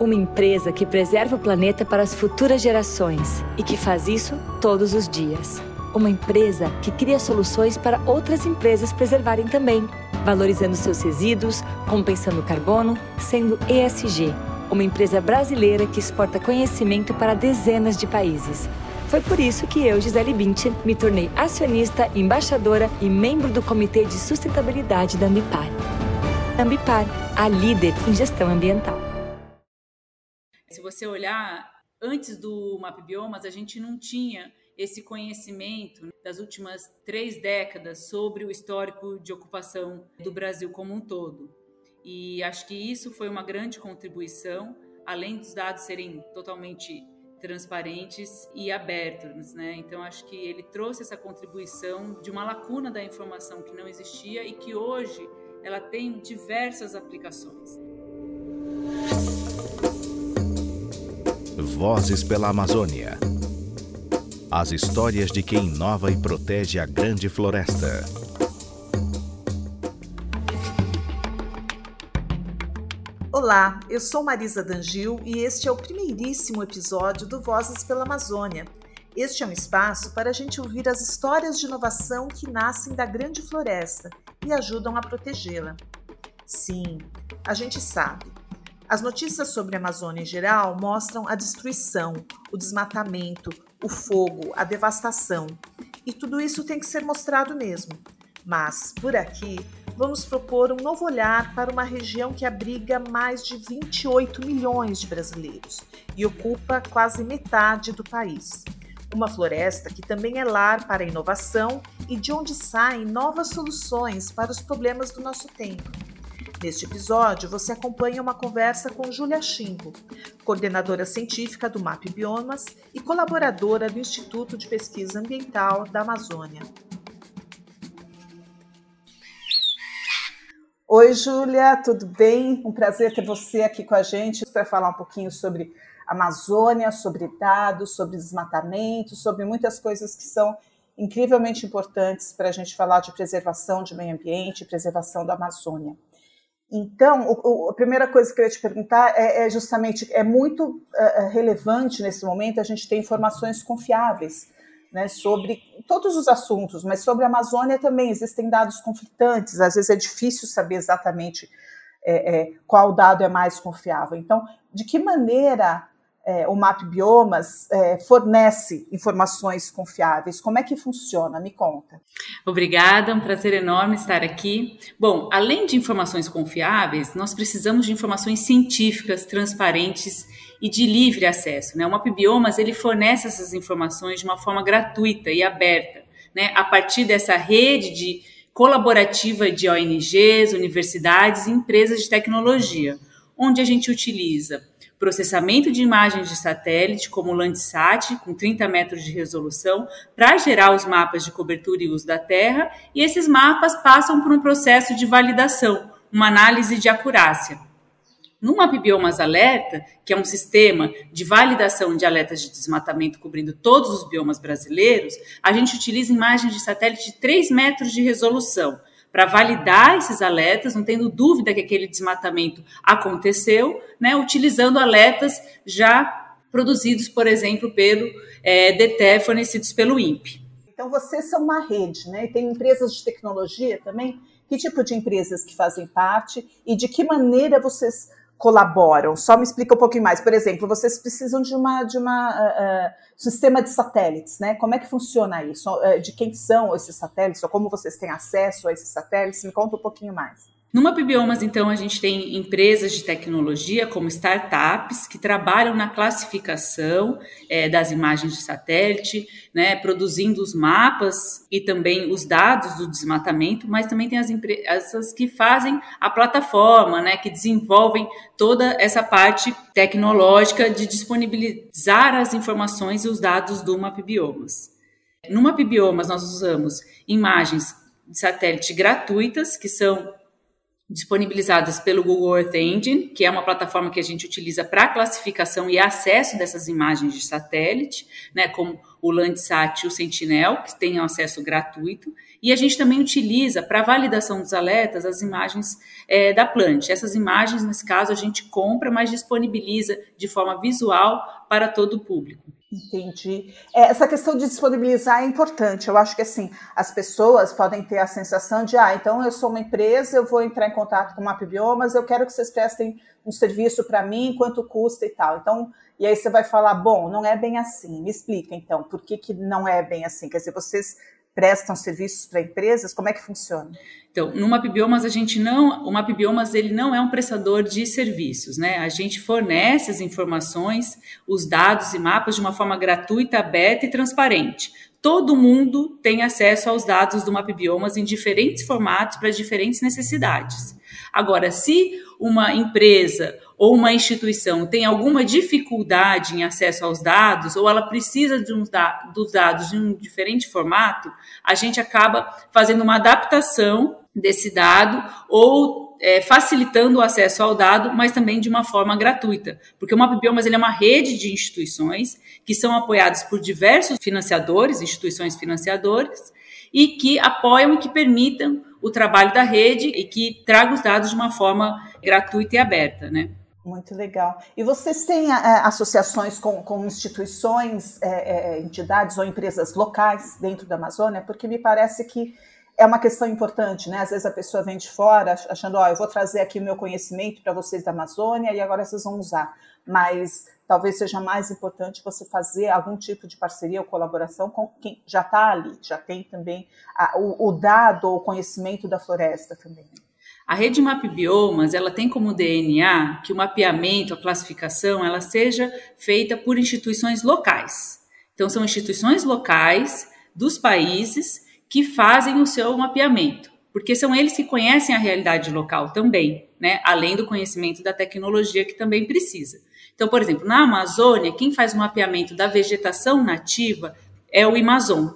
Uma empresa que preserva o planeta para as futuras gerações e que faz isso todos os dias. Uma empresa que cria soluções para outras empresas preservarem também, valorizando seus resíduos, compensando o carbono, sendo ESG. Uma empresa brasileira que exporta conhecimento para dezenas de países. Foi por isso que eu, Gisele Bündchen, me tornei acionista, embaixadora e membro do Comitê de Sustentabilidade da Ambipar. Ambipar, a líder em gestão ambiental. Se você olhar, antes do Map Biomas, a gente não tinha esse conhecimento das últimas três décadas sobre o histórico de ocupação do Brasil como um todo. E acho que isso foi uma grande contribuição, além dos dados serem totalmente transparentes e abertos, né? Então acho que ele trouxe essa contribuição de uma lacuna da informação que não existia e que hoje ela tem diversas aplicações. Vozes pela Amazônia. As histórias de quem inova e protege a grande floresta. Olá, eu sou Marisa Dangil e este é o primeiríssimo episódio do Vozes pela Amazônia. Este é um espaço para a gente ouvir as histórias de inovação que nascem da grande floresta e ajudam a protegê-la. Sim, a gente sabe. As notícias sobre a Amazônia em geral mostram a destruição, o desmatamento, o fogo, a devastação. E tudo isso tem que ser mostrado mesmo. Mas, por aqui, vamos propor um novo olhar para uma região que abriga mais de 28 milhões de brasileiros e ocupa quase metade do país. Uma floresta que também é lar para a inovação e de onde saem novas soluções para os problemas do nosso tempo. Neste episódio, você acompanha uma conversa com Júlia Chimbo, coordenadora científica do MAP Biomas e colaboradora do Instituto de Pesquisa Ambiental da Amazônia. Oi, Júlia, tudo bem? Um prazer ter você aqui com a gente para falar um pouquinho sobre Amazônia, sobre dados, sobre desmatamento, sobre muitas coisas que são incrivelmente importantes para a gente falar de preservação de meio ambiente, preservação da Amazônia. Então, o, o, a primeira coisa que eu ia te perguntar é, é justamente, é muito uh, relevante nesse momento a gente ter informações confiáveis né, sobre todos os assuntos, mas sobre a Amazônia também existem dados conflitantes, às vezes é difícil saber exatamente é, é, qual dado é mais confiável. Então, de que maneira é, o MAP Biomas é, fornece informações confiáveis? Como é que funciona? Me conta. Obrigada, um prazer enorme estar aqui. Bom, além de informações confiáveis, nós precisamos de informações científicas, transparentes e de livre acesso. Né? O MAP Biomas ele fornece essas informações de uma forma gratuita e aberta, né? a partir dessa rede de colaborativa de ONGs, universidades e empresas de tecnologia, onde a gente utiliza processamento de imagens de satélite, como o Landsat, com 30 metros de resolução, para gerar os mapas de cobertura e uso da Terra, e esses mapas passam por um processo de validação, uma análise de acurácia. No MapBiomas Alerta, que é um sistema de validação de alertas de desmatamento cobrindo todos os biomas brasileiros, a gente utiliza imagens de satélite de 3 metros de resolução para validar esses alertas, não tendo dúvida que aquele desmatamento aconteceu, né, utilizando alertas já produzidos, por exemplo, pelo é, DTE, fornecidos pelo INPE. Então, vocês são uma rede, né? E tem empresas de tecnologia também. Que tipo de empresas que fazem parte e de que maneira vocês colaboram? Só me explica um pouquinho mais. Por exemplo, vocês precisam de uma de uma uh, sistema de satélites, né? Como é que funciona isso? Uh, de quem são esses satélites? Ou como vocês têm acesso a esses satélites? Me conta um pouquinho mais. No MapBiomas, então, a gente tem empresas de tecnologia, como startups, que trabalham na classificação é, das imagens de satélite, né, produzindo os mapas e também os dados do desmatamento, mas também tem as empresas que fazem a plataforma, né, que desenvolvem toda essa parte tecnológica de disponibilizar as informações e os dados do MapBiomas. No MapBiomas, nós usamos imagens de satélite gratuitas, que são disponibilizadas pelo Google Earth Engine, que é uma plataforma que a gente utiliza para classificação e acesso dessas imagens de satélite, né, como o Landsat e o Sentinel, que têm acesso gratuito, e a gente também utiliza para validação dos alertas as imagens é, da Plant. Essas imagens, nesse caso, a gente compra, mas disponibiliza de forma visual para todo o público. Entendi. É, essa questão de disponibilizar é importante. Eu acho que assim as pessoas podem ter a sensação de, ah, então eu sou uma empresa, eu vou entrar em contato com o MapBiomas, eu quero que vocês prestem um serviço para mim, quanto custa e tal. Então, e aí você vai falar, bom, não é bem assim. Me explica então, por que, que não é bem assim? Quer dizer, vocês prestam serviços para empresas? Como é que funciona? Então, no MapBiomas a gente não, o MapBiomas ele não é um prestador de serviços, né? A gente fornece as informações, os dados e mapas de uma forma gratuita, aberta e transparente. Todo mundo tem acesso aos dados do MapBiomas em diferentes formatos para diferentes necessidades. Agora, se uma empresa ou uma instituição tem alguma dificuldade em acesso aos dados, ou ela precisa de da, dos dados em um diferente formato, a gente acaba fazendo uma adaptação desse dado ou é, facilitando o acesso ao dado, mas também de uma forma gratuita. Porque o MapBiomas ele é uma rede de instituições que são apoiadas por diversos financiadores, instituições financiadoras, e que apoiam e que permitam o trabalho da rede e que tragam os dados de uma forma gratuita e aberta, né? Muito legal. E vocês têm é, associações com, com instituições, é, é, entidades ou empresas locais dentro da Amazônia? Porque me parece que é uma questão importante, né? Às vezes a pessoa vem de fora achando, ó, oh, eu vou trazer aqui o meu conhecimento para vocês da Amazônia e agora vocês vão usar. Mas talvez seja mais importante você fazer algum tipo de parceria ou colaboração com quem já está ali, já tem também a, o, o, dado ou conhecimento da floresta também. A rede Map Biomas, ela tem como DNA que o mapeamento, a classificação, ela seja feita por instituições locais. Então, são instituições locais dos países que fazem o seu mapeamento, porque são eles que conhecem a realidade local também, né? Além do conhecimento da tecnologia que também precisa. Então, por exemplo, na Amazônia, quem faz o mapeamento da vegetação nativa é o Amazon,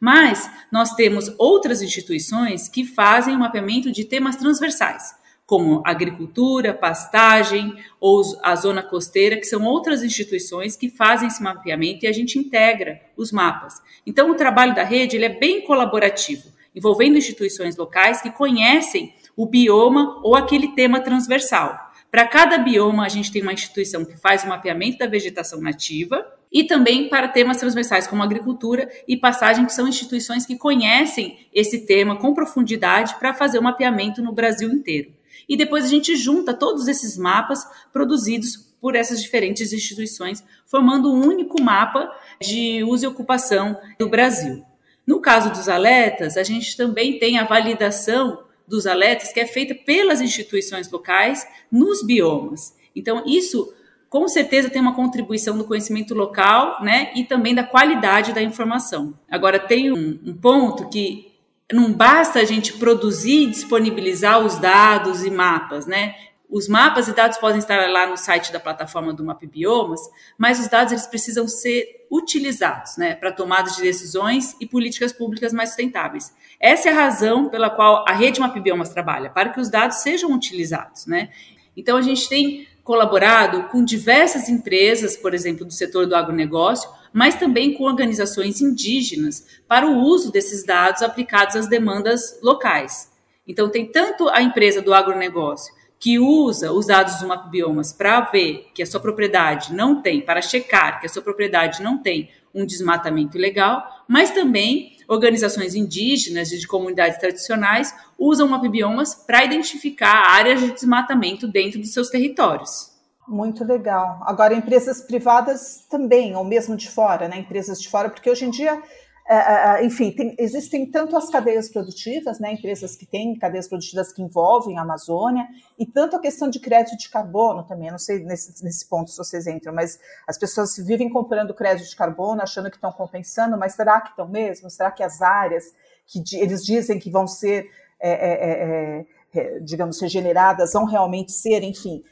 mas nós temos outras instituições que fazem o mapeamento de temas transversais, como agricultura, pastagem ou a zona costeira, que são outras instituições que fazem esse mapeamento e a gente integra os mapas. Então, o trabalho da rede ele é bem colaborativo, envolvendo instituições locais que conhecem o bioma ou aquele tema transversal. Para cada bioma, a gente tem uma instituição que faz o mapeamento da vegetação nativa e também para temas transversais como agricultura e passagem, que são instituições que conhecem esse tema com profundidade para fazer o mapeamento no Brasil inteiro. E depois a gente junta todos esses mapas produzidos por essas diferentes instituições, formando um único mapa de uso e ocupação do Brasil. No caso dos alertas, a gente também tem a validação dos alertas que é feita pelas instituições locais nos biomas. Então, isso com certeza tem uma contribuição do conhecimento local, né, e também da qualidade da informação. Agora tem um, um ponto que não basta a gente produzir e disponibilizar os dados e mapas, né? Os mapas e dados podem estar lá no site da plataforma do MapBiomas, mas os dados eles precisam ser utilizados, né, para tomadas de decisões e políticas públicas mais sustentáveis. Essa é a razão pela qual a rede MapBiomas trabalha, para que os dados sejam utilizados, né? Então a gente tem colaborado com diversas empresas, por exemplo, do setor do agronegócio, mas também com organizações indígenas para o uso desses dados aplicados às demandas locais. Então, tem tanto a empresa do agronegócio que usa os dados do MapBiomas para ver que a sua propriedade não tem, para checar que a sua propriedade não tem um desmatamento ilegal, mas também organizações indígenas e de comunidades tradicionais usam MapBiomas para identificar áreas de desmatamento dentro dos seus territórios. Muito legal. Agora, empresas privadas também, ou mesmo de fora, né? Empresas de fora, porque hoje em dia é, é, é, enfim, tem, existem tanto as cadeias produtivas, né, empresas que têm cadeias produtivas que envolvem a Amazônia, e tanto a questão de crédito de carbono também. Não sei nesse, nesse ponto se vocês entram, mas as pessoas vivem comprando crédito de carbono, achando que estão compensando, mas será que estão mesmo? Será que as áreas que eles dizem que vão ser, é, é, é, digamos, regeneradas vão realmente ser? Enfim,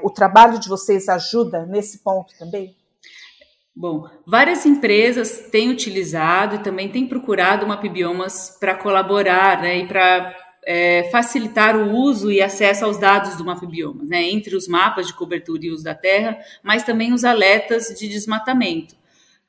o trabalho de vocês ajuda nesse ponto também? Bom, várias empresas têm utilizado e também têm procurado o MapBiomas para colaborar né, e para é, facilitar o uso e acesso aos dados do MapBiomas, né, entre os mapas de cobertura e uso da terra, mas também os alertas de desmatamento.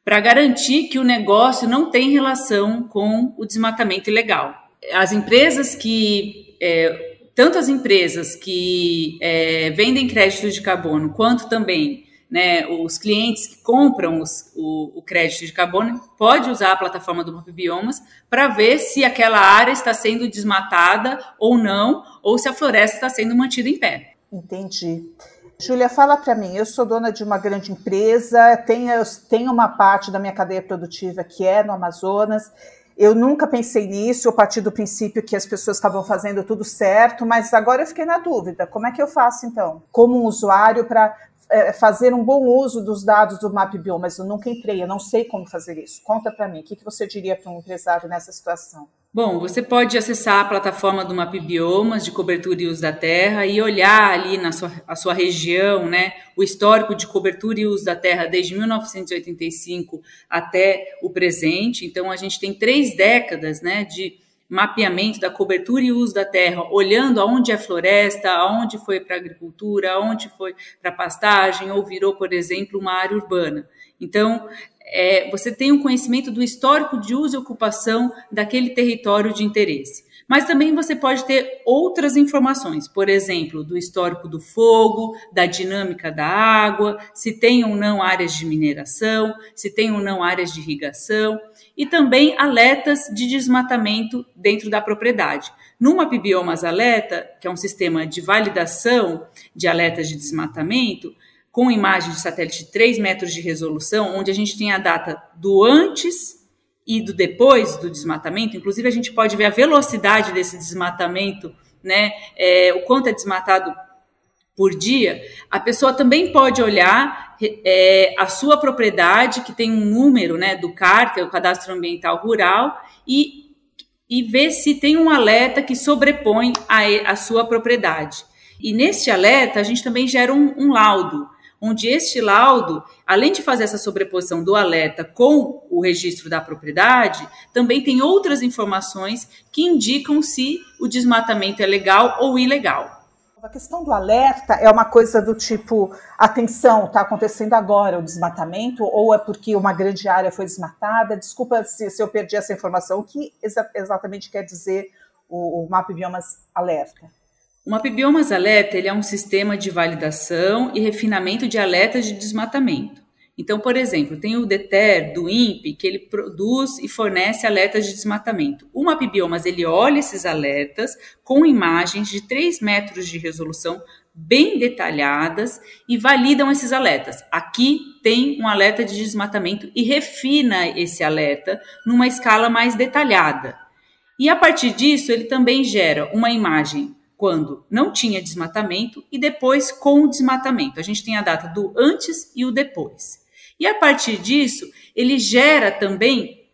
para garantir que o negócio não tem relação com o desmatamento ilegal. As empresas que é, tanto as empresas que é, vendem créditos de carbono, quanto também né, os clientes que compram os, o, o, crédito de carbono, pode usar a plataforma do Map Biomas para ver se aquela área está sendo desmatada ou não, ou se a floresta está sendo mantida em pé. Entendi. Júlia, fala para mim. Eu sou dona de uma grande empresa, tenho, tenho uma parte da minha cadeia produtiva que é no Amazonas. Eu nunca pensei nisso, eu parti do princípio que as pessoas estavam fazendo tudo certo, mas agora eu fiquei na dúvida. Como é que eu faço, então, como um usuário, para é, fazer um bom uso dos dados do MapBio? Mas eu nunca entrei, eu não sei como fazer isso. Conta para mim, o que, que você diria para um empresário nessa situação? Bom, você pode acessar a plataforma do Map Biomas de cobertura e uso da terra e olhar ali na sua, a sua região, né, o histórico de cobertura e uso da terra desde 1985 até o presente. Então, a gente tem três décadas, né, de mapeamento da cobertura e uso da terra, olhando aonde é floresta, aonde foi para agricultura, aonde foi para pastagem ou virou, por exemplo, uma área urbana. Então, é, você tem um conhecimento do histórico de uso e ocupação daquele território de interesse. Mas também você pode ter outras informações, por exemplo, do histórico do fogo, da dinâmica da água, se tem ou não áreas de mineração, se tem ou não áreas de irrigação, e também alertas de desmatamento dentro da propriedade. Numa Biomas Alerta, que é um sistema de validação de alertas de desmatamento, com imagem de satélite de 3 metros de resolução, onde a gente tem a data do antes e do depois do desmatamento. Inclusive, a gente pode ver a velocidade desse desmatamento, né? É, o quanto é desmatado por dia. A pessoa também pode olhar é, a sua propriedade, que tem um número né, do CAR, que é o Cadastro Ambiental Rural, e, e ver se tem um alerta que sobrepõe a, a sua propriedade. E neste alerta, a gente também gera um, um laudo onde este laudo, além de fazer essa sobreposição do alerta com o registro da propriedade, também tem outras informações que indicam se o desmatamento é legal ou ilegal. A questão do alerta é uma coisa do tipo, atenção, está acontecendo agora o desmatamento, ou é porque uma grande área foi desmatada? Desculpa se, se eu perdi essa informação. O que exa exatamente quer dizer o, o Map Biomas Alerta? O MapBiomas Alerta ele é um sistema de validação e refinamento de alertas de desmatamento. Então, por exemplo, tem o DETER do INPE, que ele produz e fornece alertas de desmatamento. O MapBiomas ele olha esses alertas com imagens de 3 metros de resolução bem detalhadas e validam esses alertas. Aqui tem um alerta de desmatamento e refina esse alerta numa escala mais detalhada. E a partir disso, ele também gera uma imagem quando não tinha desmatamento e depois com o desmatamento. A gente tem a data do antes e o depois. E a partir disso, ele gera também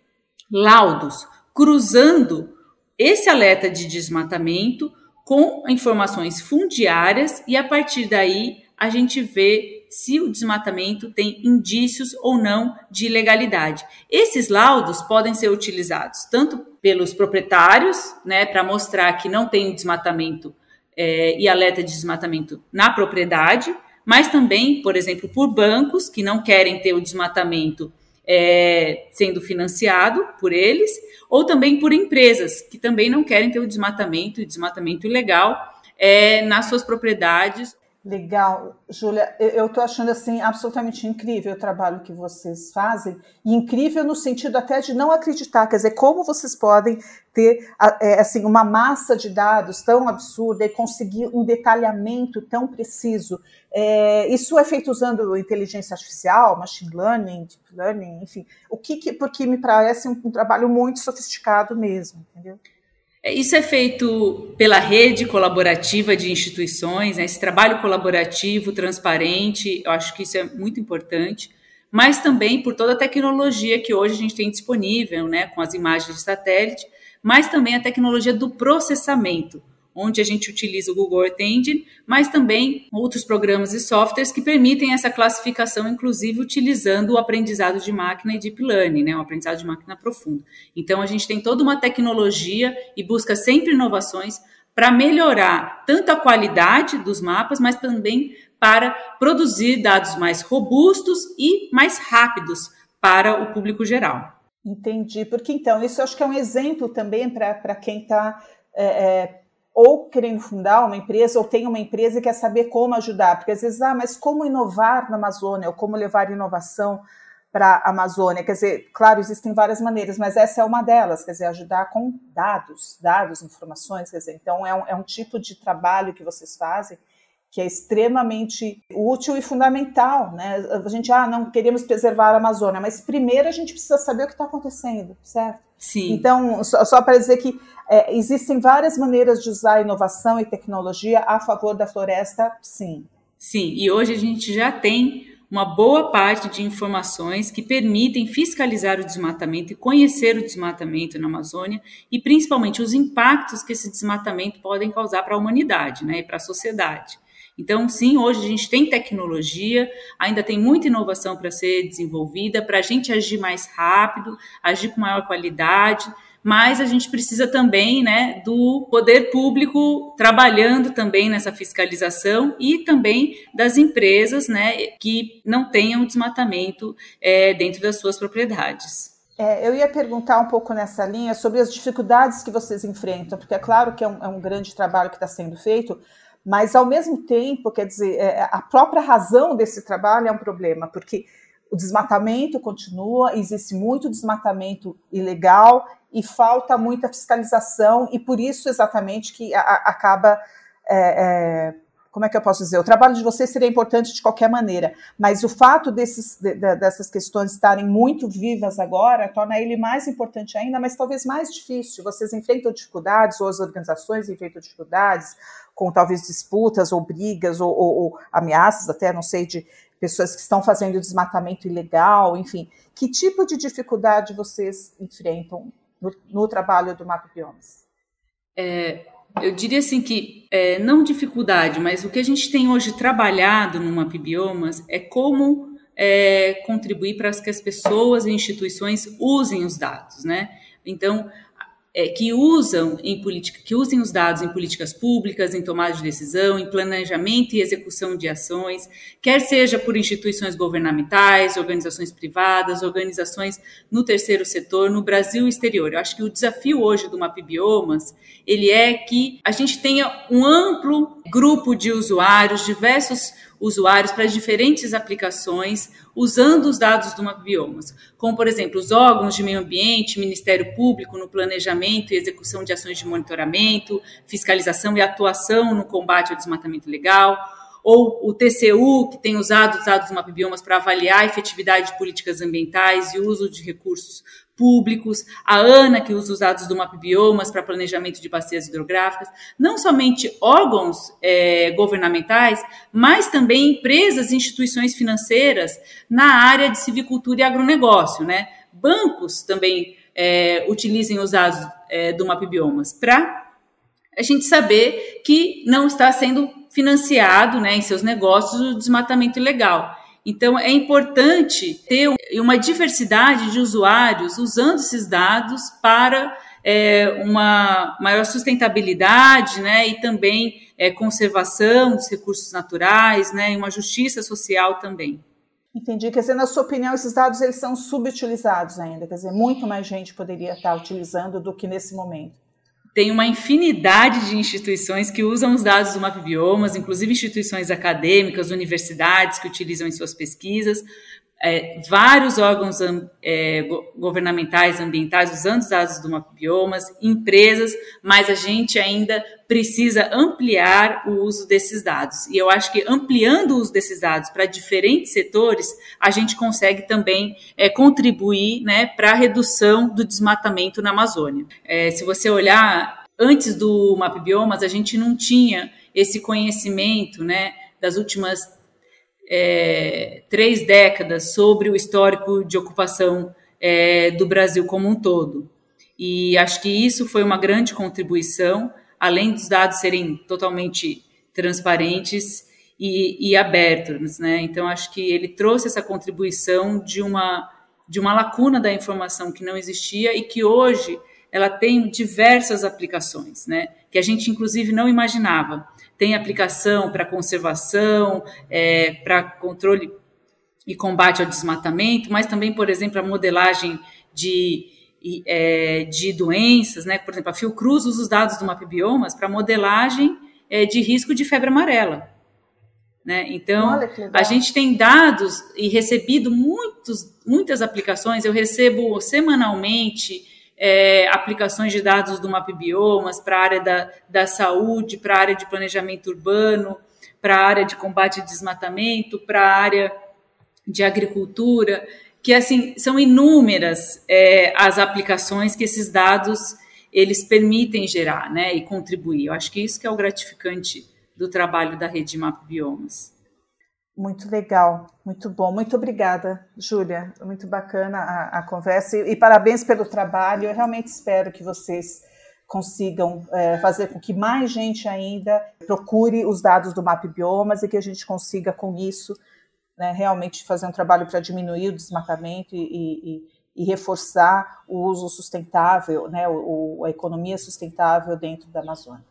laudos cruzando esse alerta de desmatamento com informações fundiárias e a partir daí a gente vê se o desmatamento tem indícios ou não de ilegalidade. Esses laudos podem ser utilizados tanto pelos proprietários, né, para mostrar que não tem desmatamento é, e alerta de desmatamento na propriedade, mas também, por exemplo, por bancos que não querem ter o desmatamento é, sendo financiado por eles, ou também por empresas que também não querem ter o desmatamento e desmatamento ilegal é, nas suas propriedades Legal, Júlia. Eu estou achando assim absolutamente incrível o trabalho que vocês fazem, e incrível no sentido até de não acreditar, quer dizer, como vocês podem ter é, assim uma massa de dados tão absurda e conseguir um detalhamento tão preciso. É, isso é feito usando inteligência artificial, machine learning, deep learning, enfim. O que, que porque me parece um, um trabalho muito sofisticado mesmo, entendeu? É, isso é feito pela rede colaborativa de instituições, né? esse trabalho colaborativo, transparente, eu acho que isso é muito importante, mas também por toda a tecnologia que hoje a gente tem disponível, né? com as imagens de satélite, mas também a tecnologia do processamento onde a gente utiliza o Google Earth Engine, mas também outros programas e softwares que permitem essa classificação, inclusive utilizando o aprendizado de máquina e deep learning, né, o aprendizado de máquina profundo. Então a gente tem toda uma tecnologia e busca sempre inovações para melhorar tanto a qualidade dos mapas, mas também para produzir dados mais robustos e mais rápidos para o público geral. Entendi, porque então isso acho que é um exemplo também para quem está é, é, ou querendo fundar uma empresa ou tem uma empresa e quer saber como ajudar, porque às vezes, ah, mas como inovar na Amazônia ou como levar inovação para a Amazônia? Quer dizer, claro, existem várias maneiras, mas essa é uma delas, quer dizer, ajudar com dados, dados, informações, quer dizer, então é um, é um tipo de trabalho que vocês fazem que é extremamente útil e fundamental, né? A gente, ah, não queremos preservar a Amazônia, mas primeiro a gente precisa saber o que está acontecendo, certo? Sim. Então, só, só para dizer que é, existem várias maneiras de usar inovação e tecnologia a favor da floresta, sim. Sim, e hoje a gente já tem uma boa parte de informações que permitem fiscalizar o desmatamento e conhecer o desmatamento na Amazônia e principalmente os impactos que esse desmatamento podem causar para a humanidade né, e para a sociedade. Então, sim, hoje a gente tem tecnologia, ainda tem muita inovação para ser desenvolvida, para a gente agir mais rápido, agir com maior qualidade, mas a gente precisa também né, do poder público trabalhando também nessa fiscalização e também das empresas né, que não tenham desmatamento é, dentro das suas propriedades. É, eu ia perguntar um pouco nessa linha sobre as dificuldades que vocês enfrentam, porque é claro que é um, é um grande trabalho que está sendo feito, mas, ao mesmo tempo, quer dizer, é, a própria razão desse trabalho é um problema, porque o desmatamento continua, existe muito desmatamento ilegal e falta muita fiscalização, e por isso exatamente que a, a, acaba. É, é, como é que eu posso dizer? O trabalho de vocês seria importante de qualquer maneira, mas o fato desses, de, de, dessas questões estarem muito vivas agora torna ele mais importante ainda, mas talvez mais difícil. Vocês enfrentam dificuldades, ou as organizações enfrentam dificuldades, com talvez disputas ou brigas ou, ou, ou ameaças, até não sei, de pessoas que estão fazendo desmatamento ilegal, enfim. Que tipo de dificuldade vocês enfrentam no, no trabalho do Mapa Biomas? É, eu diria assim que, é, não dificuldade, mas o que a gente tem hoje trabalhado no Map Biomas é como é, contribuir para que as pessoas e instituições usem os dados, né? Então, é, que usam em política, que usem os dados em políticas públicas, em tomada de decisão, em planejamento e execução de ações, quer seja por instituições governamentais, organizações privadas, organizações no terceiro setor, no Brasil e exterior. Eu acho que o desafio hoje do Mapbiomas, ele é que a gente tenha um amplo grupo de usuários, diversos usuários para diferentes aplicações usando os dados do Mapbiomas, como, por exemplo, os órgãos de meio ambiente, Ministério Público no planejamento e execução de ações de monitoramento, fiscalização e atuação no combate ao desmatamento legal, ou o TCU, que tem usado os dados do Mapbiomas para avaliar a efetividade de políticas ambientais e uso de recursos públicos, a ANA, que usa os dados do MapBiomas para planejamento de bacias hidrográficas, não somente órgãos é, governamentais, mas também empresas e instituições financeiras na área de civicultura e agronegócio. Né? Bancos também é, utilizem os dados é, do MapBiomas para a gente saber que não está sendo financiado né, em seus negócios o desmatamento ilegal. Então, é importante ter uma diversidade de usuários usando esses dados para é, uma maior sustentabilidade né, e também é, conservação dos recursos naturais né, e uma justiça social também. Entendi. Quer dizer, na sua opinião, esses dados eles são subutilizados ainda? Quer dizer, muito mais gente poderia estar utilizando do que nesse momento tem uma infinidade de instituições que usam os dados do MapBiomas, inclusive instituições acadêmicas, universidades que utilizam em suas pesquisas, é, vários órgãos é, governamentais ambientais usando os dados do MapBiomas, empresas, mas a gente ainda precisa ampliar o uso desses dados. E eu acho que ampliando o uso desses dados para diferentes setores, a gente consegue também é, contribuir né, para a redução do desmatamento na Amazônia. É, se você olhar, antes do MapBiomas, a gente não tinha esse conhecimento né, das últimas é, três décadas sobre o histórico de ocupação é, do Brasil como um todo. E acho que isso foi uma grande contribuição, além dos dados serem totalmente transparentes e, e abertos. Né? Então, acho que ele trouxe essa contribuição de uma, de uma lacuna da informação que não existia e que hoje ela tem diversas aplicações, né? que a gente, inclusive, não imaginava tem aplicação para conservação, é, para controle e combate ao desmatamento, mas também, por exemplo, a modelagem de, é, de doenças, né? Por exemplo, a Fiocruz usa os dados do MapBiomas para modelagem é, de risco de febre amarela. Né? Então, a gente tem dados e recebido muitos, muitas aplicações. Eu recebo semanalmente é, aplicações de dados do MapBiomas para a área da, da saúde, para a área de planejamento urbano, para a área de combate ao desmatamento, para a área de agricultura, que assim são inúmeras é, as aplicações que esses dados eles permitem gerar, né, e contribuir. Eu acho que isso que é o gratificante do trabalho da Rede Map Biomas. Muito legal, muito bom. Muito obrigada, Júlia. Muito bacana a, a conversa e, e, parabéns pelo trabalho. Eu realmente espero que vocês consigam é, fazer com que mais gente ainda procure os dados do Map Biomas e que a gente consiga, com isso, né, realmente fazer um trabalho para diminuir o desmatamento e, e, e, reforçar o uso sustentável, né, o, a economia sustentável dentro da Amazônia.